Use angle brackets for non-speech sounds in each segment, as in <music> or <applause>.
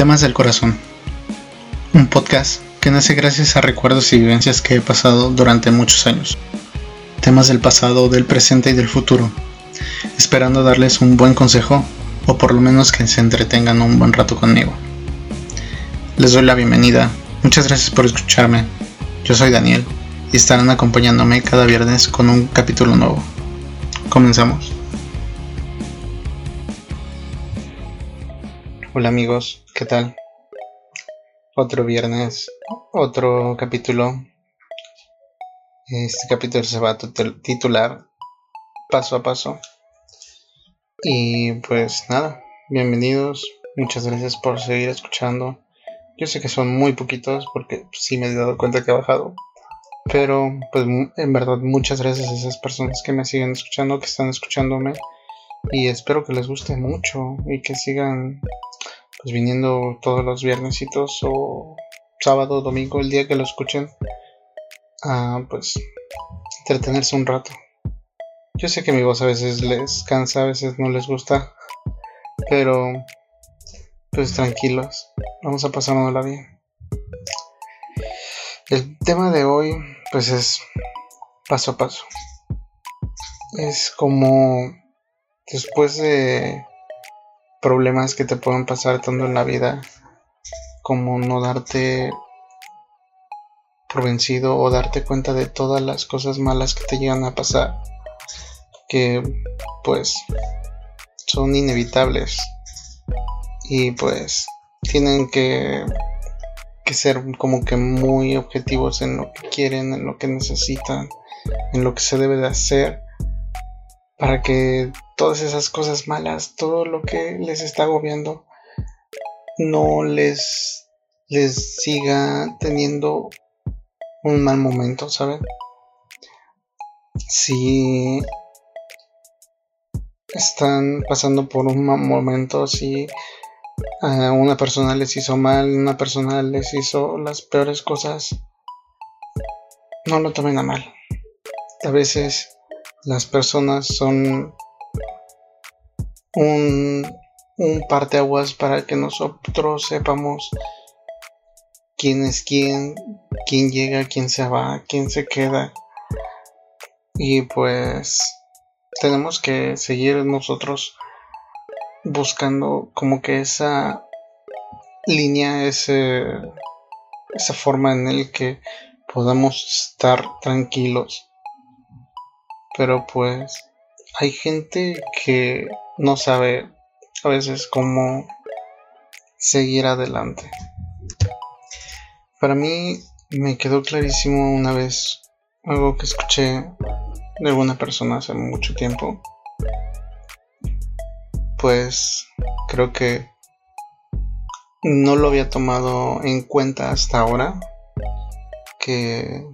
Temas del Corazón. Un podcast que nace gracias a recuerdos y vivencias que he pasado durante muchos años. Temas del pasado, del presente y del futuro. Esperando darles un buen consejo o por lo menos que se entretengan un buen rato conmigo. Les doy la bienvenida. Muchas gracias por escucharme. Yo soy Daniel y estarán acompañándome cada viernes con un capítulo nuevo. Comenzamos. Hola amigos, ¿qué tal? Otro viernes, otro capítulo. Este capítulo se va a titular Paso a Paso. Y pues nada, bienvenidos. Muchas gracias por seguir escuchando. Yo sé que son muy poquitos porque sí me he dado cuenta que ha bajado. Pero pues en verdad muchas gracias a esas personas que me siguen escuchando, que están escuchándome. Y espero que les guste mucho y que sigan pues viniendo todos los viernesitos o sábado, domingo, el día que lo escuchen, a pues entretenerse un rato. Yo sé que mi voz a veces les cansa, a veces no les gusta, pero pues tranquilos, vamos a pasárnosla bien. El tema de hoy pues es paso a paso. Es como después de problemas que te pueden pasar tanto en la vida como no darte por vencido o darte cuenta de todas las cosas malas que te llegan a pasar que pues son inevitables. Y pues tienen que, que ser como que muy objetivos en lo que quieren, en lo que necesitan, en lo que se debe de hacer para que todas esas cosas malas, todo lo que les está agobiando, no les, les siga teniendo un mal momento, ¿saben? Si están pasando por un mal momento, si una persona les hizo mal, una persona les hizo las peores cosas, no lo tomen a mal. A veces las personas son un, un parteaguas para que nosotros sepamos quién es quién, quién llega, quién se va, quién se queda. Y pues tenemos que seguir nosotros buscando como que esa línea, ese, esa forma en el que podamos estar tranquilos pero pues hay gente que no sabe a veces cómo seguir adelante. Para mí me quedó clarísimo una vez algo que escuché de alguna persona hace mucho tiempo. Pues creo que no lo había tomado en cuenta hasta ahora. Que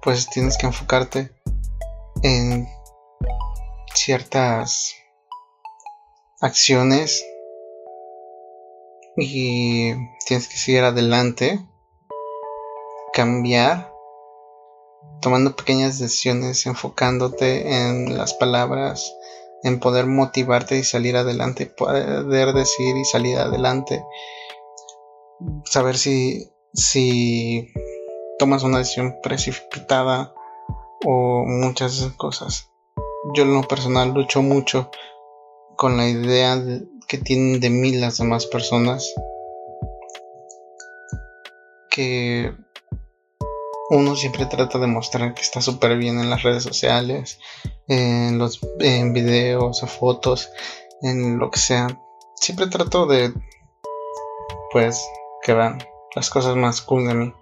pues tienes que enfocarte en ciertas acciones y tienes que seguir adelante, cambiar, tomando pequeñas decisiones, enfocándote en las palabras, en poder motivarte y salir adelante, poder decir y salir adelante, saber si, si tomas una decisión precipitada o muchas cosas. Yo en lo personal lucho mucho con la idea que tienen de mí las demás personas. Que uno siempre trata de mostrar que está súper bien en las redes sociales, en los videos o fotos, en lo que sea. Siempre trato de pues que vean las cosas más cool de mí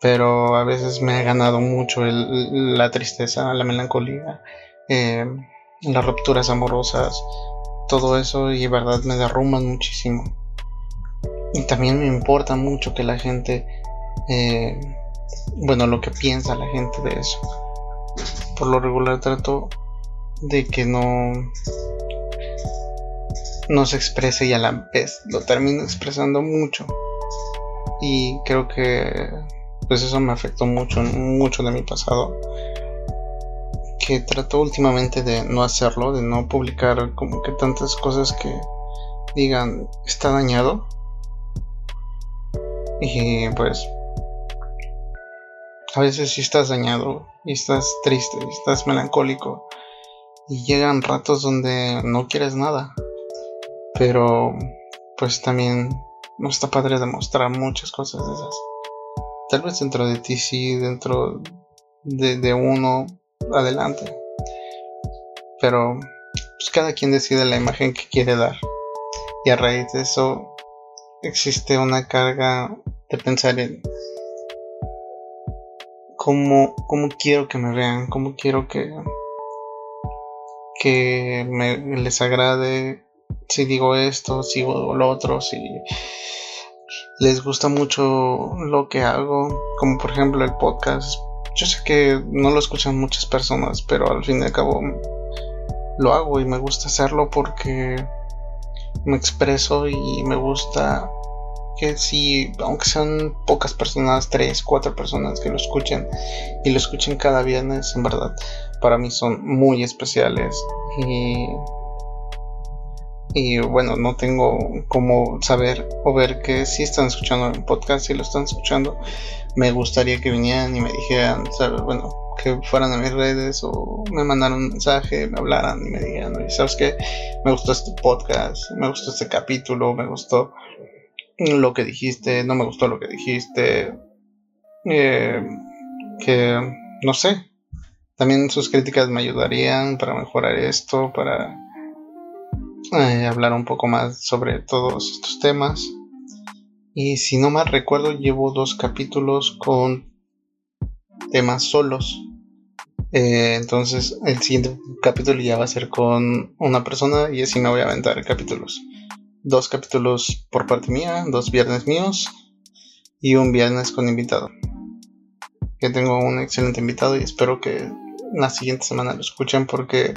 pero a veces me ha ganado mucho la tristeza, la melancolía, eh, las rupturas amorosas, todo eso y verdad me derrumban muchísimo. Y también me importa mucho que la gente, eh, bueno, lo que piensa la gente de eso. Por lo regular trato de que no, no se exprese y a la vez lo termino expresando mucho. Y creo que pues eso me afectó mucho, mucho de mi pasado. Que trato últimamente de no hacerlo, de no publicar como que tantas cosas que digan está dañado. Y pues a veces si estás dañado y estás triste y estás melancólico y llegan ratos donde no quieres nada. Pero pues también no está padre demostrar muchas cosas de esas. Tal vez dentro de ti sí, dentro de, uno adelante. Pero pues cada quien decide la imagen que quiere dar. Y a raíz de eso existe una carga de pensar en cómo, cómo quiero que me vean, cómo quiero que, que me, les agrade si digo esto, si digo lo otro, si les gusta mucho lo que hago, como por ejemplo el podcast. Yo sé que no lo escuchan muchas personas, pero al fin y al cabo lo hago y me gusta hacerlo porque me expreso y me gusta que si, aunque sean pocas personas, tres, cuatro personas que lo escuchen y lo escuchen cada viernes, en verdad, para mí son muy especiales y y bueno, no tengo como saber o ver que si están escuchando el podcast, si lo están escuchando, me gustaría que vinieran y me dijeran, bueno, que fueran a mis redes o me mandaran un mensaje, me hablaran y me dijeran, ¿sabes qué? Me gustó este podcast, me gustó este capítulo, me gustó lo que dijiste, no me gustó lo que dijiste, eh, que no sé, también sus críticas me ayudarían para mejorar esto, para eh, hablar un poco más sobre todos estos temas. Y si no mal recuerdo, llevo dos capítulos con temas solos. Eh, entonces, el siguiente capítulo ya va a ser con una persona y así me voy a aventar capítulos. Dos capítulos por parte mía, dos viernes míos y un viernes con invitado. Que tengo un excelente invitado y espero que la siguiente semana lo escuchen porque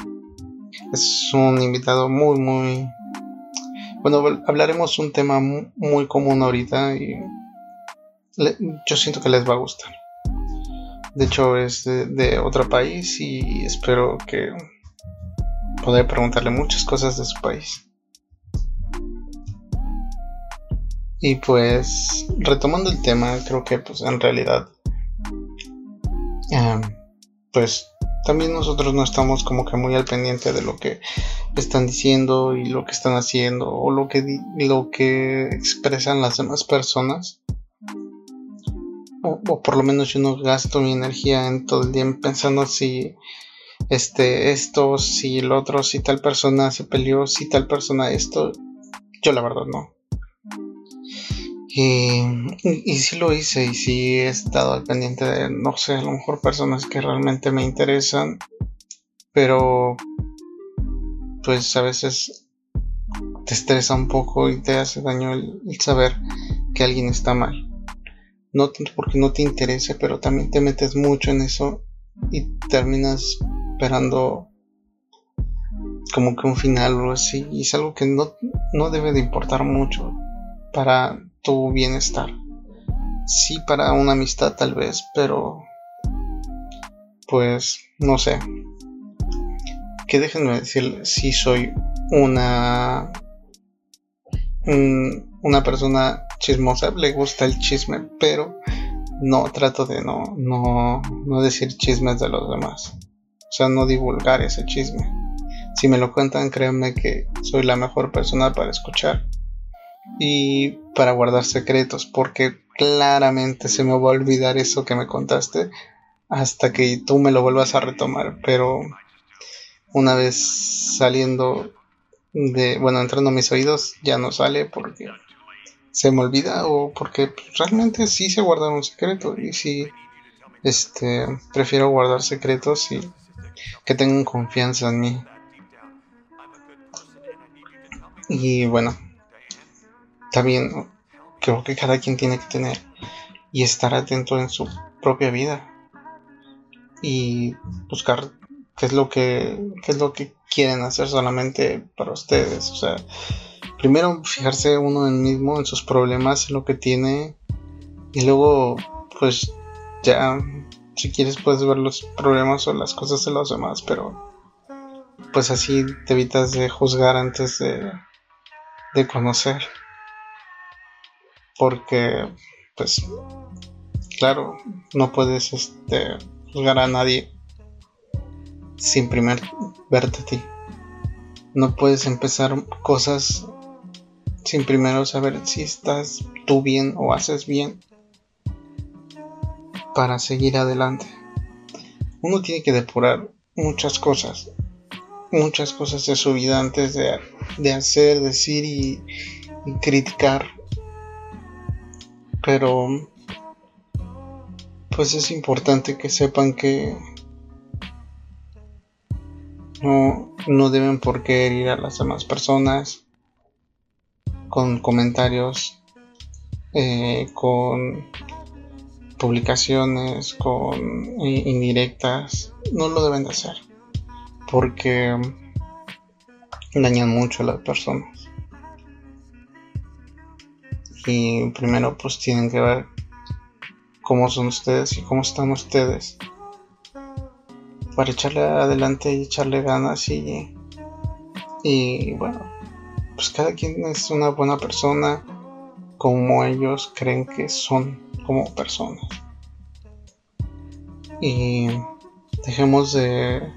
es un invitado muy, muy... Bueno, hablaremos un tema muy, común ahorita y yo siento que les va a gustar. De hecho, es de, otro país y espero que poder preguntarle muchas cosas de su país. Y pues, retomando el tema, creo que pues en realidad, em, pues también nosotros no estamos como que muy al pendiente de lo que están diciendo y lo que están haciendo o lo que, lo que expresan las demás personas. O, por lo menos yo no gasto mi energía en todo el día pensando si este esto, si el otro, si tal persona se peleó, si tal persona esto. Yo la verdad no. Y, y, sí lo hice y sí he estado al pendiente de, no sé, a lo mejor personas que realmente me interesan, pero pues a veces te estresa un poco y te hace daño el, saber que alguien está mal. No tanto porque no te interese, pero también te metes mucho en eso y terminas esperando como que un final o así. Y es algo que no, no debe de importar mucho para tu bienestar. Sí, para una amistad tal vez, pero pues no sé. Que déjenme decir si soy una una persona chismosa, le gusta el chisme, pero no trato de no, no, no decir chismes de los demás. O sea, no divulgar ese chisme. Si me lo cuentan, créanme que soy la mejor persona para escuchar y para guardar secretos, porque claramente se me va a olvidar eso que me contaste hasta que tú me lo vuelvas a retomar, pero una vez saliendo de, bueno, entrando a mis oídos, ya no sale porque se me olvida o porque realmente sí se guarda un secreto y sí, este, prefiero guardar secretos y que tengan confianza en mí. Y bueno, también creo que cada quien tiene que tener y estar atento en su propia vida y buscar qué es lo que qué es lo que quieren hacer solamente para ustedes. O sea primero fijarse uno en mismo en sus problemas en lo que tiene y luego pues ya si quieres puedes ver los problemas o las cosas de los demás pero pues así te evitas de juzgar antes de, de conocer porque pues claro, no puedes este, juzgar a nadie sin primero verte a ti. No puedes empezar cosas sin primero saber si estás tú bien o haces bien para seguir adelante. Uno tiene que depurar muchas cosas, muchas cosas de su vida antes de, hacer, decir y criticar. Pero pues es importante que sepan que no, no deben por qué herir a las demás personas con comentarios, eh, con publicaciones, con indirectas. No lo deben de hacer porque dañan mucho a las personas. Y primero pues tienen que ver cómo son ustedes y cómo están ustedes para echarle adelante y echarle ganas y, y bueno, pues cada quien es una buena persona como ellos creen que son como personas. Y dejemos de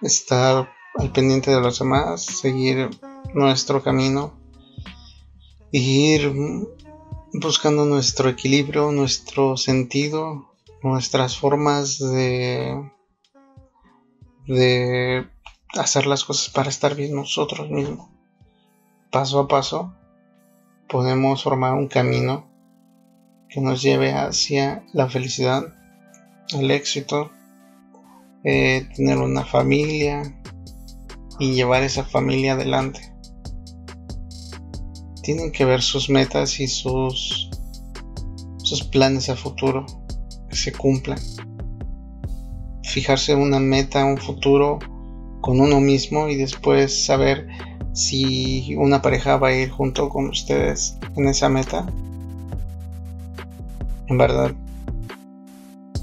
estar al pendiente de los demás, seguir nuestro camino y ir buscando nuestro equilibrio, nuestro sentido, nuestras formas de de hacer las cosas para estar bien nosotros mismos. Paso a paso podemos formar un camino que nos lleve hacia la felicidad, el éxito, eh, tener una familia y llevar esa familia adelante tienen que ver sus metas y sus, sus planes a futuro que se cumplan. Fijarse una meta, un futuro con uno mismo y después saber si una pareja va a ir junto con ustedes en esa meta. En verdad,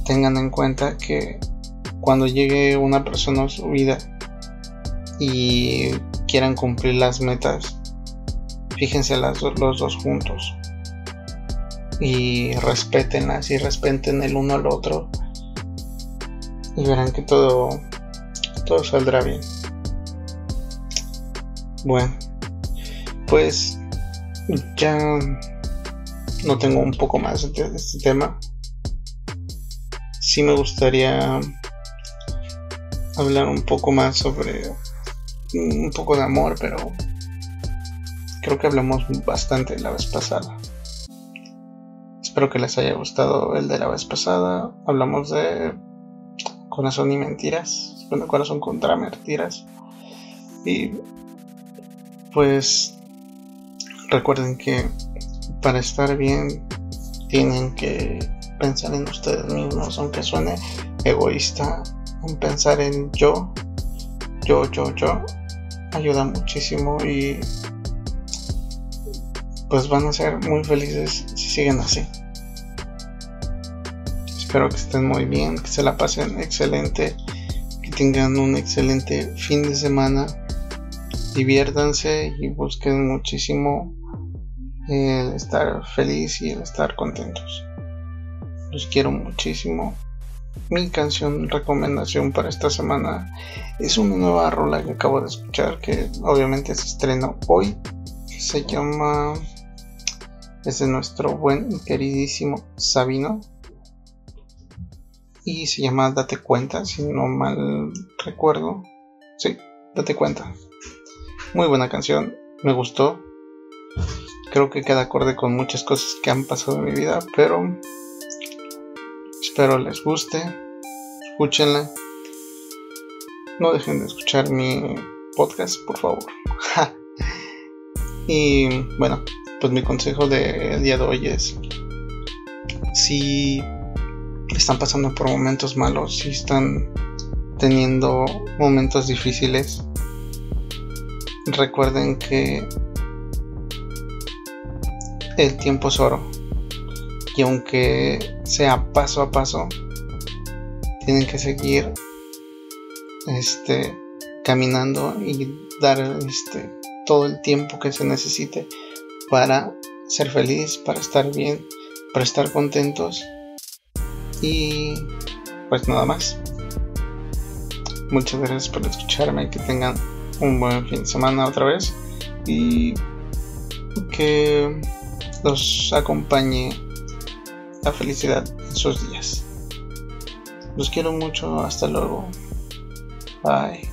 tengan en cuenta que cuando llegue una persona a su vida y quieran cumplir las metas fíjense las, los dos juntos. Y respétenlas y respeten el uno al otro. Y verán que todo todo saldrá bien. Bueno pues ya no tengo un poco más de este tema. Sí me gustaría hablar un poco más sobre un poco de amor pero Creo que hablamos bastante la vez pasada. Espero que les haya gustado el de la vez pasada. Hablamos de corazón y mentiras. Bueno, corazón contra mentiras. Y pues recuerden que para estar bien tienen que pensar en ustedes mismos, aunque suene egoísta, en pensar en yo, yo, yo, yo, ayuda muchísimo y pues van a ser muy felices si siguen así. Espero que estén muy bien, que se la pasen excelente, que tengan un excelente fin de semana. Diviértanse y busquen muchísimo el estar feliz y el estar contentos. Los quiero muchísimo. Mi canción recomendación para esta semana es una nueva rola que acabo de escuchar que obviamente se estrenó hoy. Se llama es de nuestro buen y queridísimo Sabino. Y se llama Date cuenta, si no mal recuerdo. Sí, Date cuenta. Muy buena canción, me gustó. Creo que queda acorde con muchas cosas que han pasado en mi vida, pero espero les guste. Escúchenla. No dejen de escuchar mi podcast, por favor. <laughs> y bueno, pues mi consejo del día de hoy es, si están pasando por momentos malos, si están teniendo momentos difíciles, recuerden que el tiempo es oro. Y aunque sea paso a paso, tienen que seguir este caminando y dar este todo el tiempo que se necesite para ser feliz, para estar bien para estar contentos y pues nada más. Muchas gracias por escucharme, que tengan un buen fin de semana otra vez y que los acompañe la felicidad en sus días. Los quiero mucho, hasta luego. Bye.